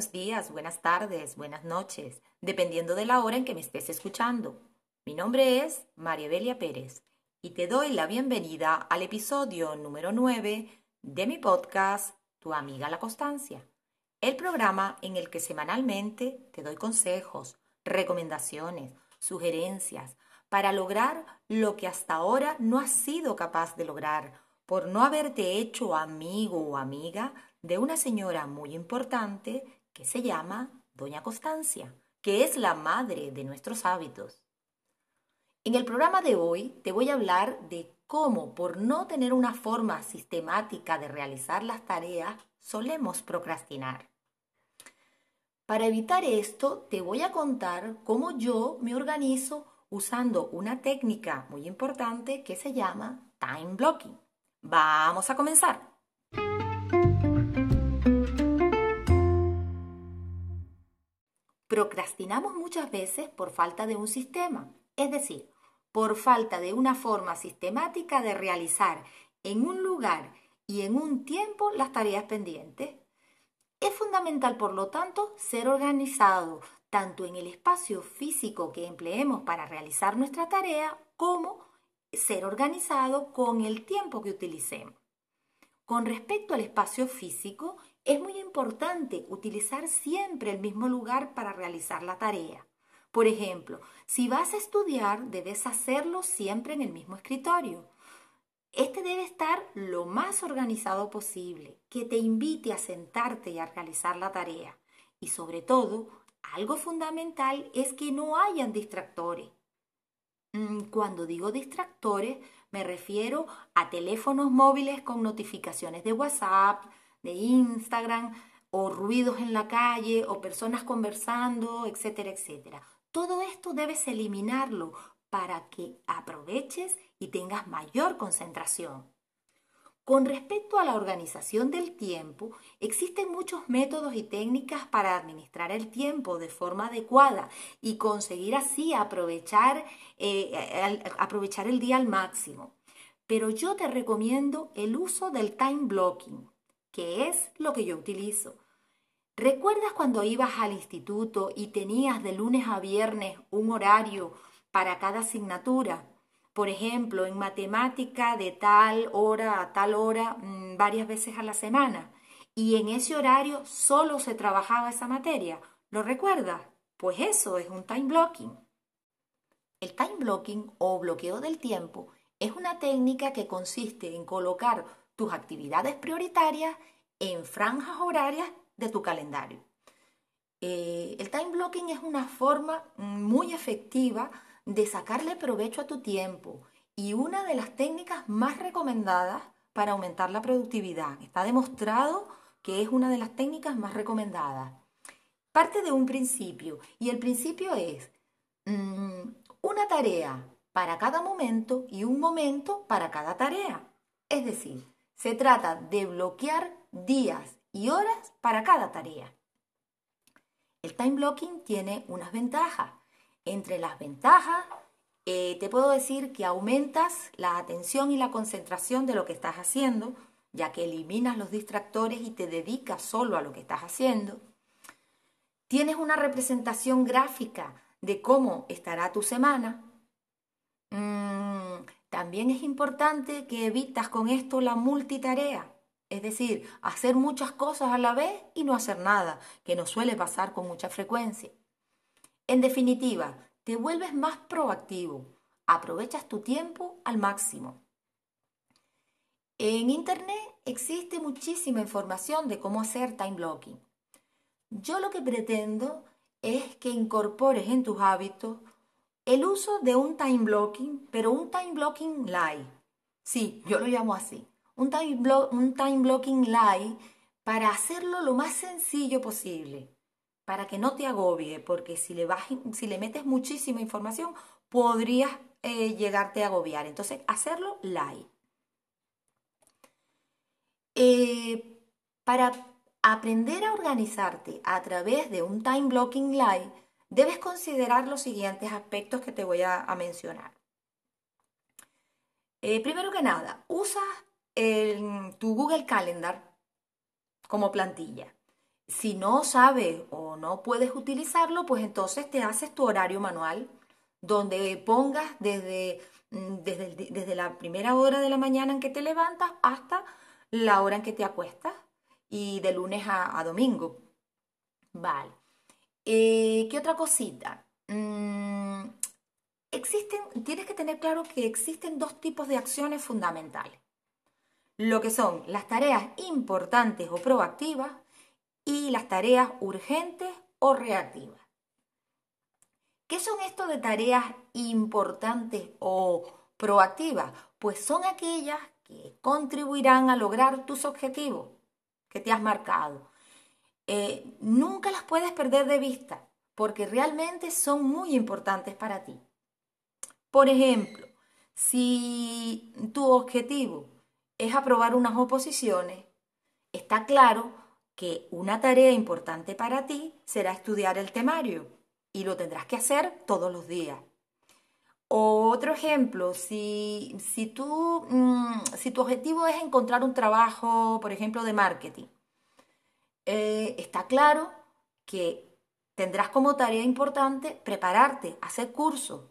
buenos días, buenas tardes, buenas noches, dependiendo de la hora en que me estés escuchando. Mi nombre es María Belia Pérez y te doy la bienvenida al episodio número 9 de mi podcast Tu amiga la constancia, el programa en el que semanalmente te doy consejos, recomendaciones, sugerencias para lograr lo que hasta ahora no has sido capaz de lograr por no haberte hecho amigo o amiga de una señora muy importante que se llama Doña Constancia, que es la madre de nuestros hábitos. En el programa de hoy te voy a hablar de cómo, por no tener una forma sistemática de realizar las tareas, solemos procrastinar. Para evitar esto, te voy a contar cómo yo me organizo usando una técnica muy importante que se llama time blocking. Vamos a comenzar. Procrastinamos muchas veces por falta de un sistema, es decir, por falta de una forma sistemática de realizar en un lugar y en un tiempo las tareas pendientes. Es fundamental, por lo tanto, ser organizado tanto en el espacio físico que empleemos para realizar nuestra tarea como ser organizado con el tiempo que utilicemos. Con respecto al espacio físico, es muy importante utilizar siempre el mismo lugar para realizar la tarea. Por ejemplo, si vas a estudiar, debes hacerlo siempre en el mismo escritorio. Este debe estar lo más organizado posible, que te invite a sentarte y a realizar la tarea. Y sobre todo, algo fundamental es que no hayan distractores. Mm, cuando digo distractores, me refiero a teléfonos móviles con notificaciones de WhatsApp, de Instagram o ruidos en la calle o personas conversando, etcétera, etcétera. Todo esto debes eliminarlo para que aproveches y tengas mayor concentración. Con respecto a la organización del tiempo, existen muchos métodos y técnicas para administrar el tiempo de forma adecuada y conseguir así aprovechar, eh, aprovechar el día al máximo. Pero yo te recomiendo el uso del time blocking que es lo que yo utilizo. ¿Recuerdas cuando ibas al instituto y tenías de lunes a viernes un horario para cada asignatura? Por ejemplo, en matemática de tal hora a tal hora mm, varias veces a la semana. Y en ese horario solo se trabajaba esa materia. ¿Lo recuerdas? Pues eso es un time blocking. El time blocking o bloqueo del tiempo es una técnica que consiste en colocar tus actividades prioritarias en franjas horarias de tu calendario. Eh, el time blocking es una forma muy efectiva de sacarle provecho a tu tiempo y una de las técnicas más recomendadas para aumentar la productividad. Está demostrado que es una de las técnicas más recomendadas. Parte de un principio y el principio es mm, una tarea para cada momento y un momento para cada tarea. Es decir, se trata de bloquear días y horas para cada tarea. El time blocking tiene unas ventajas. Entre las ventajas, eh, te puedo decir que aumentas la atención y la concentración de lo que estás haciendo, ya que eliminas los distractores y te dedicas solo a lo que estás haciendo. Tienes una representación gráfica de cómo estará tu semana. Mm, también es importante que evitas con esto la multitarea, es decir, hacer muchas cosas a la vez y no hacer nada, que nos suele pasar con mucha frecuencia. En definitiva, te vuelves más proactivo, aprovechas tu tiempo al máximo. En Internet existe muchísima información de cómo hacer time blocking. Yo lo que pretendo es que incorpores en tus hábitos el uso de un time blocking, pero un time blocking live. Sí, yo lo llamo así. Un time, un time blocking live para hacerlo lo más sencillo posible, para que no te agobie, porque si le, si le metes muchísima información, podrías eh, llegarte a agobiar. Entonces, hacerlo live. Eh, para aprender a organizarte a través de un time blocking live, debes considerar los siguientes aspectos que te voy a, mencionar. Eh, primero que nada, usa tu Google Calendar como plantilla. Si no sabes o no puedes utilizarlo, pues entonces te haces tu horario manual, donde pongas desde, mm, desde, desde la primera hora de la mañana en que te levantas hasta la hora en que te acuestas y de lunes a, domingo. Vale. Eh, ¿Qué otra cosita? Mm, existen, tienes que tener claro que existen dos tipos de acciones fundamentales. Lo que son las tareas importantes o proactivas y las tareas urgentes o reactivas. ¿Qué son esto de tareas importantes o proactivas? Pues son aquellas que contribuirán a lograr tus objetivos que te has marcado. Eh, nunca las puedes perder de vista porque realmente son muy importantes para ti. Por ejemplo, si tu objetivo es aprobar unas oposiciones, está claro que una tarea importante para ti será estudiar el temario y lo tendrás que hacer todos los días. Otro ejemplo, si, si, mm, si tu objetivo es encontrar un trabajo, por ejemplo, de marketing, eh, está claro que tendrás como tarea importante prepararte, hacer cursos,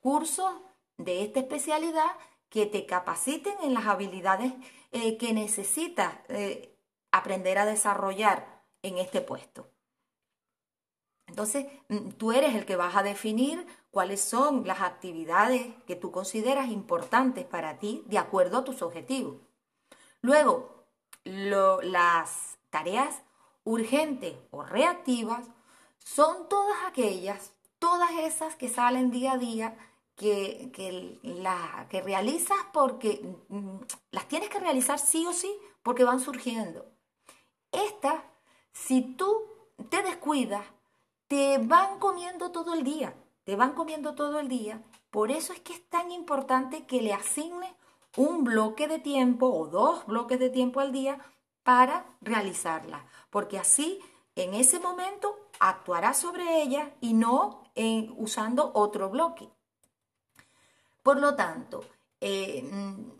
cursos de esta especialidad que te capaciten en las habilidades eh, que necesitas eh, aprender a desarrollar en este puesto. Entonces, mm, tú eres el que vas a definir cuáles son las actividades que tú consideras importantes para ti de acuerdo a tus objetivos. Luego, las tareas urgentes o reactivas son todas aquellas, todas esas que salen día a día, que, que, que realizas porque mm, las tienes que realizar sí o sí porque van surgiendo. Estas, si tú te descuidas, te van comiendo todo el día te van comiendo todo el día. Por eso es que es tan importante que le asignes un bloque de tiempo o dos bloques de tiempo al día para realizarla, porque así en ese momento actuarás sobre ella y no en, usando otro bloque. Por lo tanto, eh, mm,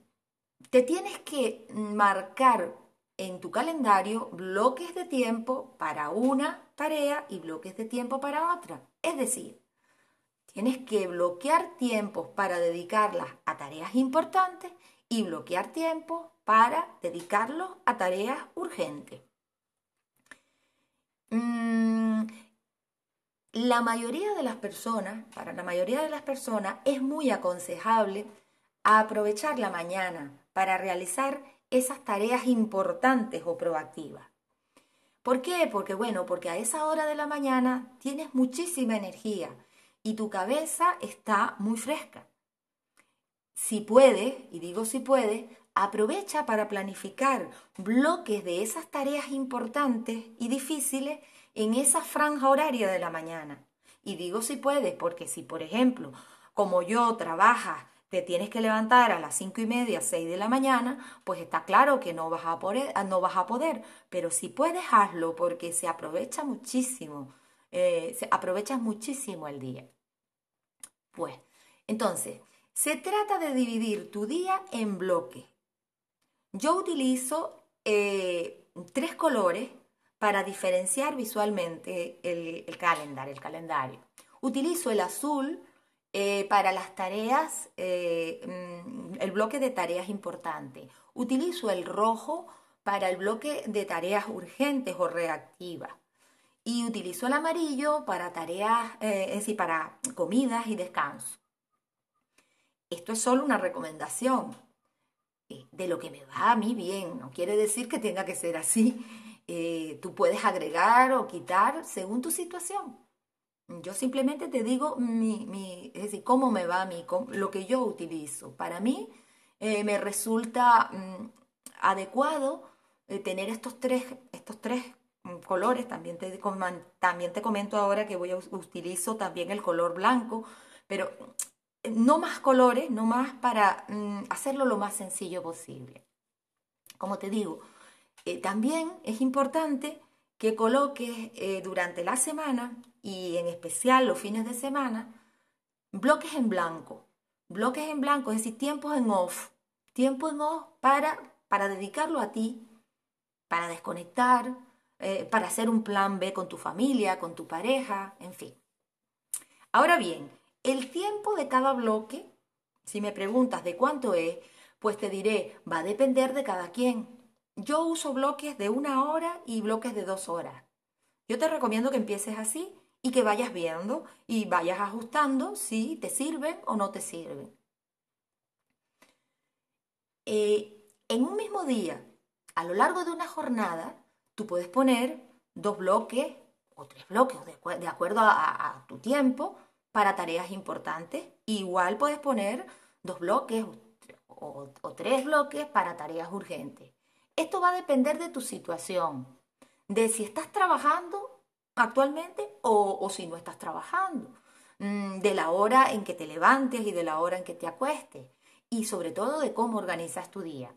te tienes que marcar en tu calendario bloques de tiempo para una tarea y bloques de tiempo para otra. Es decir, Tienes que bloquear tiempos para dedicarlas a tareas importantes y bloquear tiempos para dedicarlos a tareas urgentes. Mm, la mayoría de las personas, para la mayoría de las personas, es muy aconsejable aprovechar la mañana para realizar esas tareas importantes o proactivas. ¿Por qué? Porque bueno, porque a esa hora de la mañana tienes muchísima energía y tu cabeza está muy fresca. Si puede, y digo si puede, aprovecha para planificar bloques de esas tareas importantes y difíciles en esa franja horaria de la mañana. Y digo si puedes, porque si, por ejemplo, como yo trabajas, te tienes que levantar a las cinco y media, seis de la mañana, pues está claro que no vas a poder, no vas a poder. Pero si puedes, hazlo, porque se aprovecha muchísimo, eh, aprovechas muchísimo el día. Pues, entonces, se trata de dividir tu día en bloques. Yo utilizo eh, tres colores para diferenciar visualmente el, el calendario. Utilizo el azul eh, para las tareas, eh, mm, el bloque de tareas importantes. Utilizo el rojo para el bloque de tareas urgentes o reactivas y utilizo el amarillo para tareas, eh, es decir, para comidas y descanso. Esto es solo una recomendación de lo que me va a mí bien, no quiere decir que tenga que ser así. Eh, tú puedes agregar o quitar según tu situación. Yo simplemente te digo mi, es decir, cómo me va a mí, lo que yo utilizo. Para mí me resulta mm, adecuado tener estos tres, estos tres colores, también te, también te comento ahora que voy a utilizo también el color blanco, pero eh, no más colores, no más para mm, hacerlo lo más sencillo posible. Como te digo, eh, también es importante que coloques eh, durante la semana y en especial los fines de semana bloques en blanco. Bloques en blanco, es decir, tiempos en off. Tiempo en off para, para dedicarlo a ti, para desconectar, eh, para hacer un plan B con tu familia, con tu pareja, en fin. Ahora bien, el tiempo de cada bloque, si me preguntas de cuánto es, pues te diré, va a depender de cada quien. Yo uso bloques de una hora y bloques de dos horas. Yo te recomiendo que empieces así y que vayas viendo y vayas ajustando si te sirven o no te sirven. Eh, en un mismo día, a lo largo de una jornada, tú puedes poner dos bloques o tres bloques de, acuerdo a, tu tiempo para tareas importantes. Igual puedes poner dos bloques o, tres bloques para tareas urgentes. Esto va a depender de tu situación, de si estás trabajando actualmente o, si no estás trabajando, mm, de la hora en que te levantes y de la hora en que te acuestes y sobre todo de cómo organizas tu día.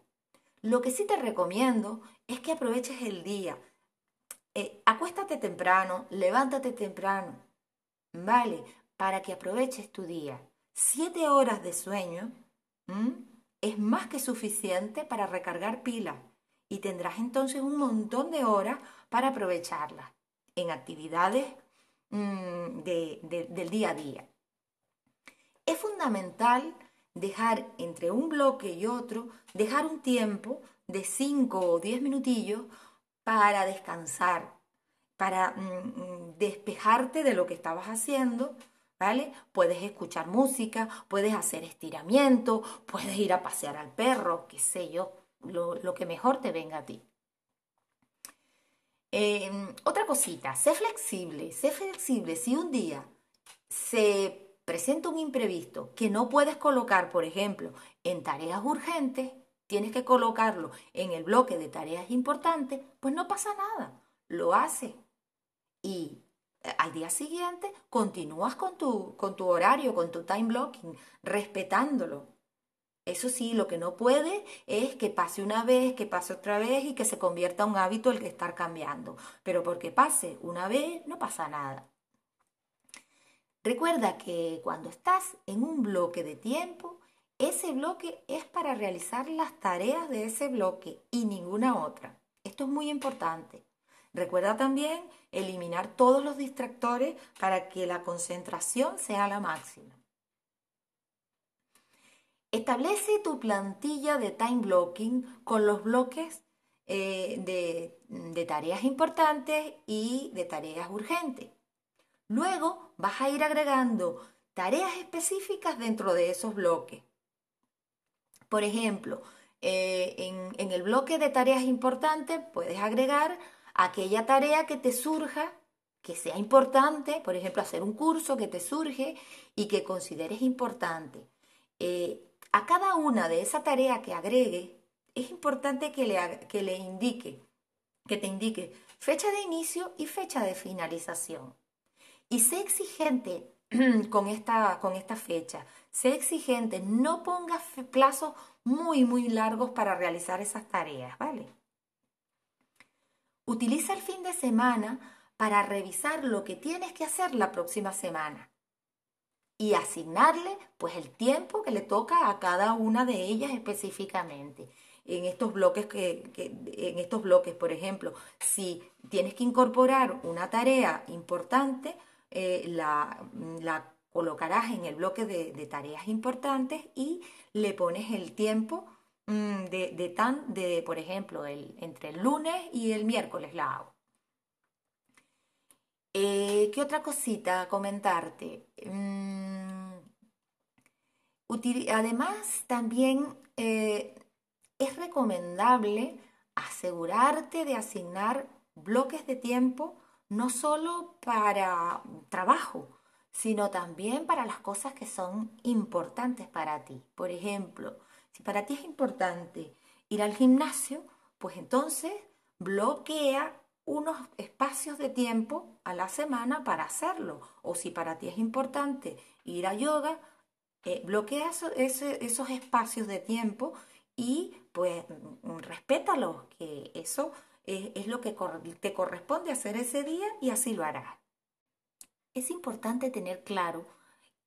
Lo que sí te recomiendo es que aproveches el día. Eh, acuéstate temprano, levántate temprano, ¿vale? Para que aproveches tu día. Siete horas de sueño es más que suficiente para recargar pila y tendrás entonces un montón de horas para aprovecharlas en actividades mm, del día a día. Es fundamental dejar entre un bloque y otro, dejar un tiempo de 5 o 10 minutillos para descansar, para mm, mm, despejarte de lo que estabas haciendo, ¿vale? Puedes escuchar música, puedes hacer estiramiento, puedes ir a pasear al perro, qué sé yo, lo, que mejor te venga a ti. Em, otra cosita, sé flexible, sé flexible. Si un día se presenta un imprevisto que no puedes colocar, por ejemplo, en tareas urgentes, tienes que colocarlo en el bloque de tareas importantes, pues no pasa nada, lo hace. Y al día siguiente continúas con tu, con tu horario, con tu time blocking, respetándolo. Eso sí, lo que no puede es que pase una vez, que pase otra vez y que se convierta en un hábito el que estar cambiando. Pero porque pase una vez, no pasa nada. Recuerda que cuando estás en un bloque de tiempo, ese bloque es para realizar las tareas de ese bloque y ninguna otra. Esto es muy importante. Recuerda también eliminar todos los distractores para que la concentración sea la máxima. Establece tu plantilla de time blocking con los bloques eh, de, tareas importantes y de tareas urgentes. Luego vas a ir agregando tareas específicas dentro de esos bloques. Por ejemplo, eh, en, el bloque de tareas importantes puedes agregar aquella tarea que te surja, que sea importante, por ejemplo, hacer un curso que te surge y que consideres importante. Eh, a cada una de esas tareas que agregue, es importante que le, que le indique, que te indique fecha de inicio y fecha de finalización. Y sé exigente con esta, con esta fecha. Sé exigente, no pongas plazos muy, muy largos para realizar esas tareas, ¿vale? Utiliza el fin de semana para revisar lo que tienes que hacer la próxima semana y asignarle pues el tiempo que le toca a cada una de ellas específicamente. En estos bloques que, en estos bloques, por ejemplo, si tienes que incorporar una tarea importante, eh, la, colocarás en el bloque de, tareas importantes y le pones el tiempo mm, de, tan, de, por ejemplo, el, entre el lunes y el miércoles la hago. Eh, ¿Qué otra cosita comentarte? Mm, además, también eh, es recomendable asegurarte de asignar bloques de tiempo no solo para trabajo, sino también para las cosas que son importantes para ti. Por ejemplo, si para ti es importante ir al gimnasio, pues entonces bloquea unos espacios de tiempo a la semana para hacerlo. O si para ti es importante ir a yoga, eh, bloquea esos espacios de tiempo y pues respétalos, que eso es, lo que te corresponde hacer ese día y así lo harás. Es importante tener claro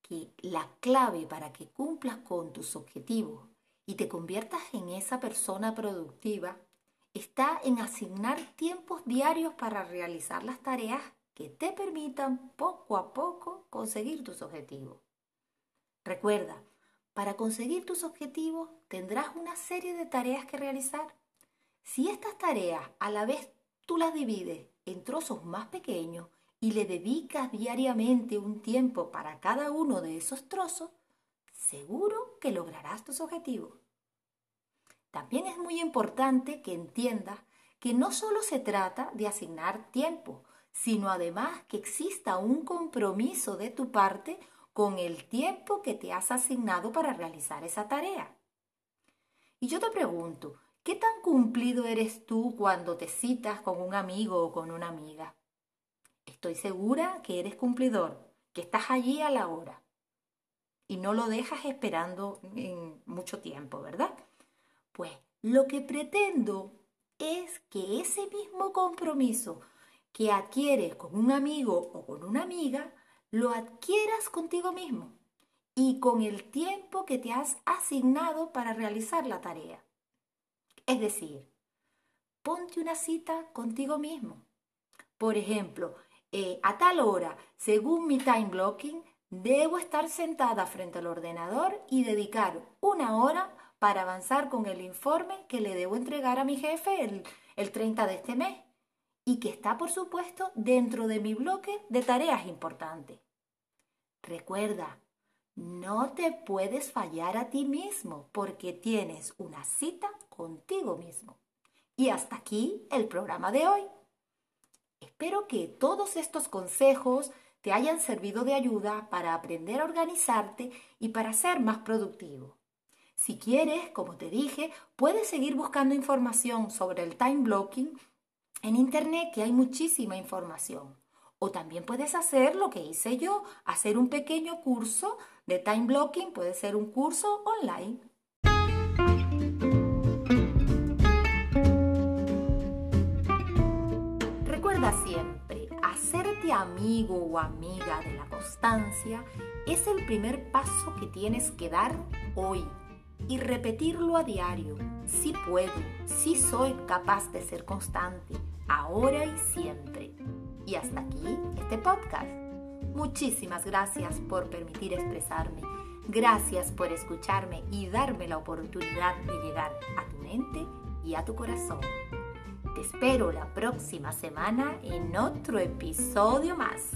que la clave para que cumplas con tus objetivos y te conviertas en esa persona productiva está en asignar tiempos diarios para realizar las tareas que te permitan poco a poco conseguir tus objetivos. Recuerda, para conseguir tus objetivos tendrás una serie de tareas que realizar. Si estas tareas a la vez tú las divides en trozos más pequeños y le dedicas diariamente un tiempo para cada uno de esos trozos, seguro que lograrás tus objetivos. También es muy importante que entiendas que no solo se trata de asignar tiempo, sino además que exista un compromiso de tu parte con el tiempo que te has asignado para realizar esa tarea. Y yo te pregunto, ¿qué tan cumplido eres tú cuando te citas con un amigo o con una amiga? Estoy segura que eres cumplidor, que estás allí a la hora y no lo dejas esperando en mucho tiempo, ¿verdad? Pues lo que pretendo es que ese mismo compromiso que adquieres con un amigo o con una amiga, lo adquieras contigo mismo y con el tiempo que te has asignado para realizar la tarea. Es decir, ponte una cita contigo mismo. Por ejemplo, eh, a tal hora, según mi time blocking, debo estar sentada frente al ordenador y dedicar una hora para avanzar con el informe que le debo entregar a mi jefe el, el 30 de este mes y que está, por supuesto, dentro de mi bloque de tareas importantes. Recuerda, no te puedes fallar a ti mismo porque tienes una cita contigo mismo. Y hasta aquí el programa de hoy. Espero que todos estos consejos te hayan servido de ayuda para aprender a organizarte y para ser más productivo. Si quieres, como te dije, puedes seguir buscando información sobre el time blocking en Internet, que hay muchísima información. O también puedes hacer lo que hice yo, hacer un pequeño curso de time blocking, puede ser un curso online. Recuerda siempre, hacerte amigo o amiga de la constancia es el primer paso que tienes que dar hoy y repetirlo a diario. Si puedo, si soy capaz de ser constante, ahora y siempre. Y hasta aquí este podcast. Muchísimas gracias por permitir expresarme. Gracias por escucharme y darme la oportunidad de llegar a tu mente y a tu corazón. Te espero la próxima semana en otro episodio más.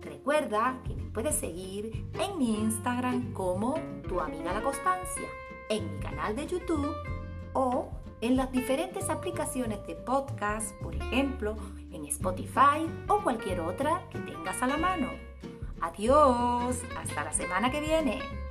Recuerda que me puedes seguir en mi Instagram como tu amiga la constancia en mi canal de YouTube o en las diferentes aplicaciones de podcast, por ejemplo, en Spotify o cualquier otra que tengas a la mano. Adiós, hasta la semana que viene.